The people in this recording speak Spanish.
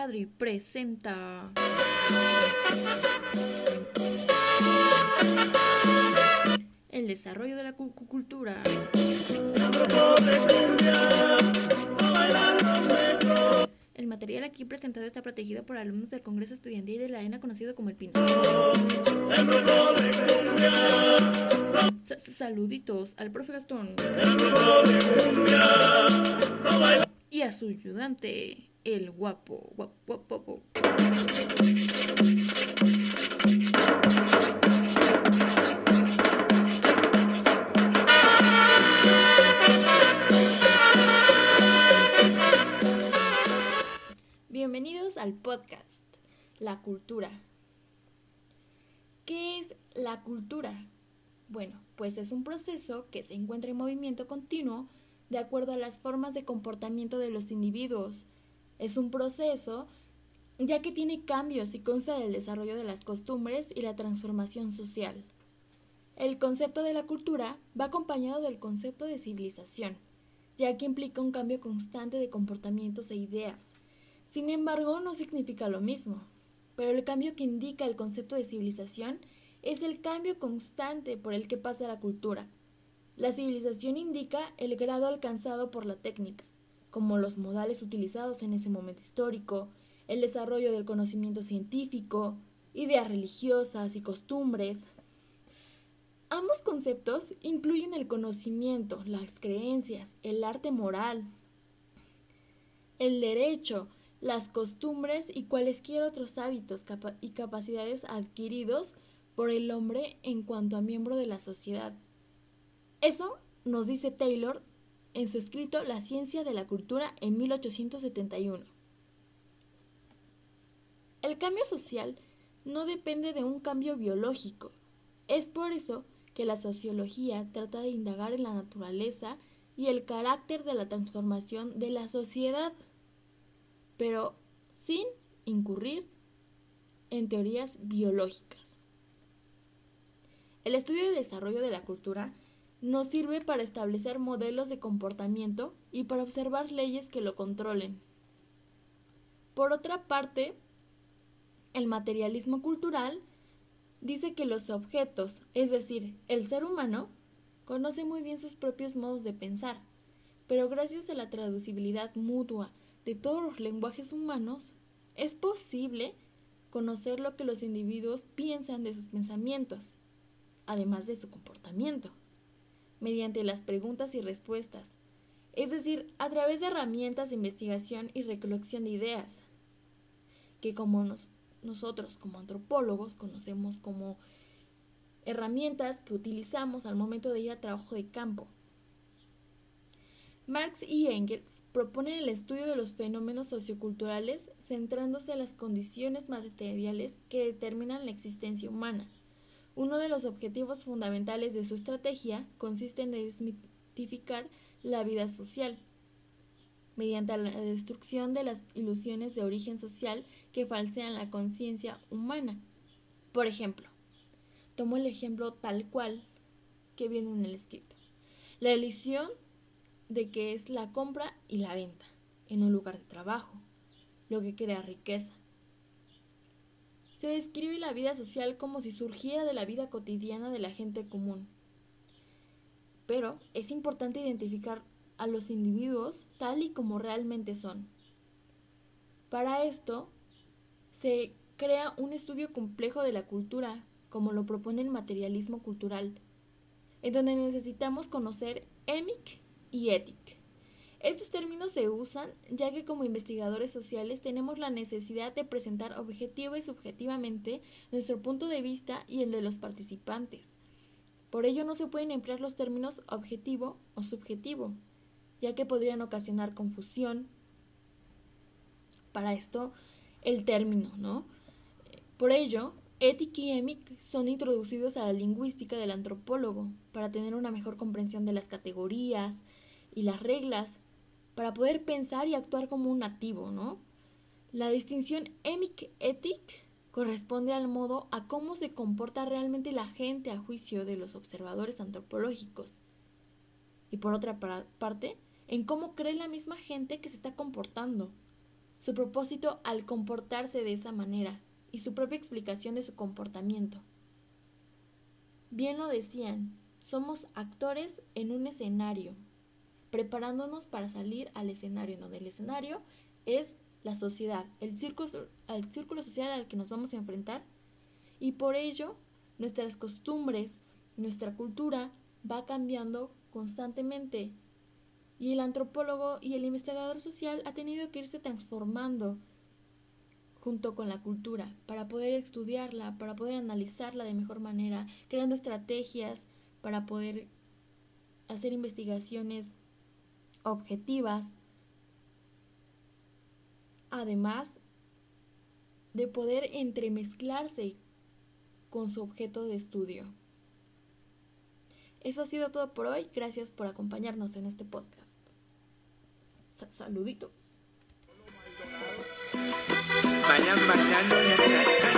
Adri presenta. El desarrollo de la cultura. El material aquí presentado está protegido por alumnos del Congreso Estudiantil de la ENA conocido como el PINO. Saluditos al profe Gastón. Y a su ayudante, el guapo. guapo, guapo. Bienvenidos al podcast La Cultura. ¿Qué es la cultura? Bueno, pues es un proceso que se encuentra en movimiento continuo de acuerdo a las formas de comportamiento de los individuos. Es un proceso ya que tiene cambios y consta del desarrollo de las costumbres y la transformación social. El concepto de la cultura va acompañado del concepto de civilización, ya que implica un cambio constante de comportamientos e ideas. Sin embargo, no significa lo mismo, pero el cambio que indica el concepto de civilización es el cambio constante por el que pasa la cultura. La civilización indica el grado alcanzado por la técnica, como los modales utilizados en ese momento histórico, el desarrollo del conocimiento científico, ideas religiosas y costumbres. Ambos conceptos incluyen el conocimiento, las creencias, el arte moral, el derecho, las costumbres y cualesquiera otros hábitos y capacidades adquiridos por el hombre en cuanto a miembro de la sociedad. Eso nos dice Taylor en su escrito La ciencia de la cultura en 1871. El cambio social no depende de un cambio biológico. Es por eso que la sociología trata de indagar en la naturaleza y el carácter de la transformación de la sociedad, pero sin incurrir en teorías biológicas. El estudio y desarrollo de la cultura nos sirve para establecer modelos de comportamiento y para observar leyes que lo controlen. Por otra parte, el materialismo cultural dice que los objetos, es decir, el ser humano, conoce muy bien sus propios modos de pensar, pero gracias a la traducibilidad mutua de todos los lenguajes humanos, es posible conocer lo que los individuos piensan de sus pensamientos además de su comportamiento, mediante las preguntas y respuestas, es decir, a través de herramientas de investigación y recolección de ideas, que como nosotros como antropólogos conocemos como herramientas que utilizamos al momento de ir a trabajo de campo. Marx y Engels proponen el estudio de los fenómenos socioculturales centrándose en las condiciones materiales que determinan la existencia humana. Uno de los objetivos fundamentales de su estrategia consiste en desmitificar la vida social, mediante la destrucción de las ilusiones de origen social que falsean la conciencia humana. Por ejemplo, tomo el ejemplo tal cual que viene en el escrito. La ilusión de que es la compra y la venta en un lugar de trabajo, lo que crea riqueza se describe la vida social como si surgiera de la vida cotidiana de la gente común. Pero es importante identificar a los individuos tal y como realmente son. Para esto, se crea un estudio complejo de la cultura, como lo propone el materialismo cultural, en donde necesitamos conocer EMIC y ETIC estos términos se usan ya que como investigadores sociales tenemos la necesidad de presentar objetiva y subjetivamente nuestro punto de vista y el de los participantes. Por ello no se pueden emplear los términos objetivo o subjetivo, ya que podrían ocasionar confusión. Para esto, el término, ¿no? Por ello, ética y EMIC son introducidos a la lingüística del antropólogo para tener una mejor comprensión de las categorías y las reglas para poder pensar y actuar como un nativo, ¿no? La distinción emic-etic corresponde al modo a cómo se comporta realmente la gente a juicio de los observadores antropológicos. Y por otra parte, en cómo cree la misma gente que se está comportando. su propósito al comportarse de esa manera y su propia explicación de su comportamiento. Bien lo decían, somos actores en un escenario, preparándonos para salir al escenario, donde el escenario es la sociedad, el círculo, el círculo social al que nos vamos a enfrentar. Y por ello nuestras costumbres, nuestra cultura va cambiando constantemente. Y el antropólogo y el investigador social ha tenido que irse transformando junto con la cultura para poder estudiarla, para poder analizarla de mejor manera, creando estrategias para poder hacer investigaciones objetivas, además de poder entremezclarse con su objeto de estudio. Eso ha sido todo por hoy. Gracias por acompañarnos en este podcast. saluditos. Vayan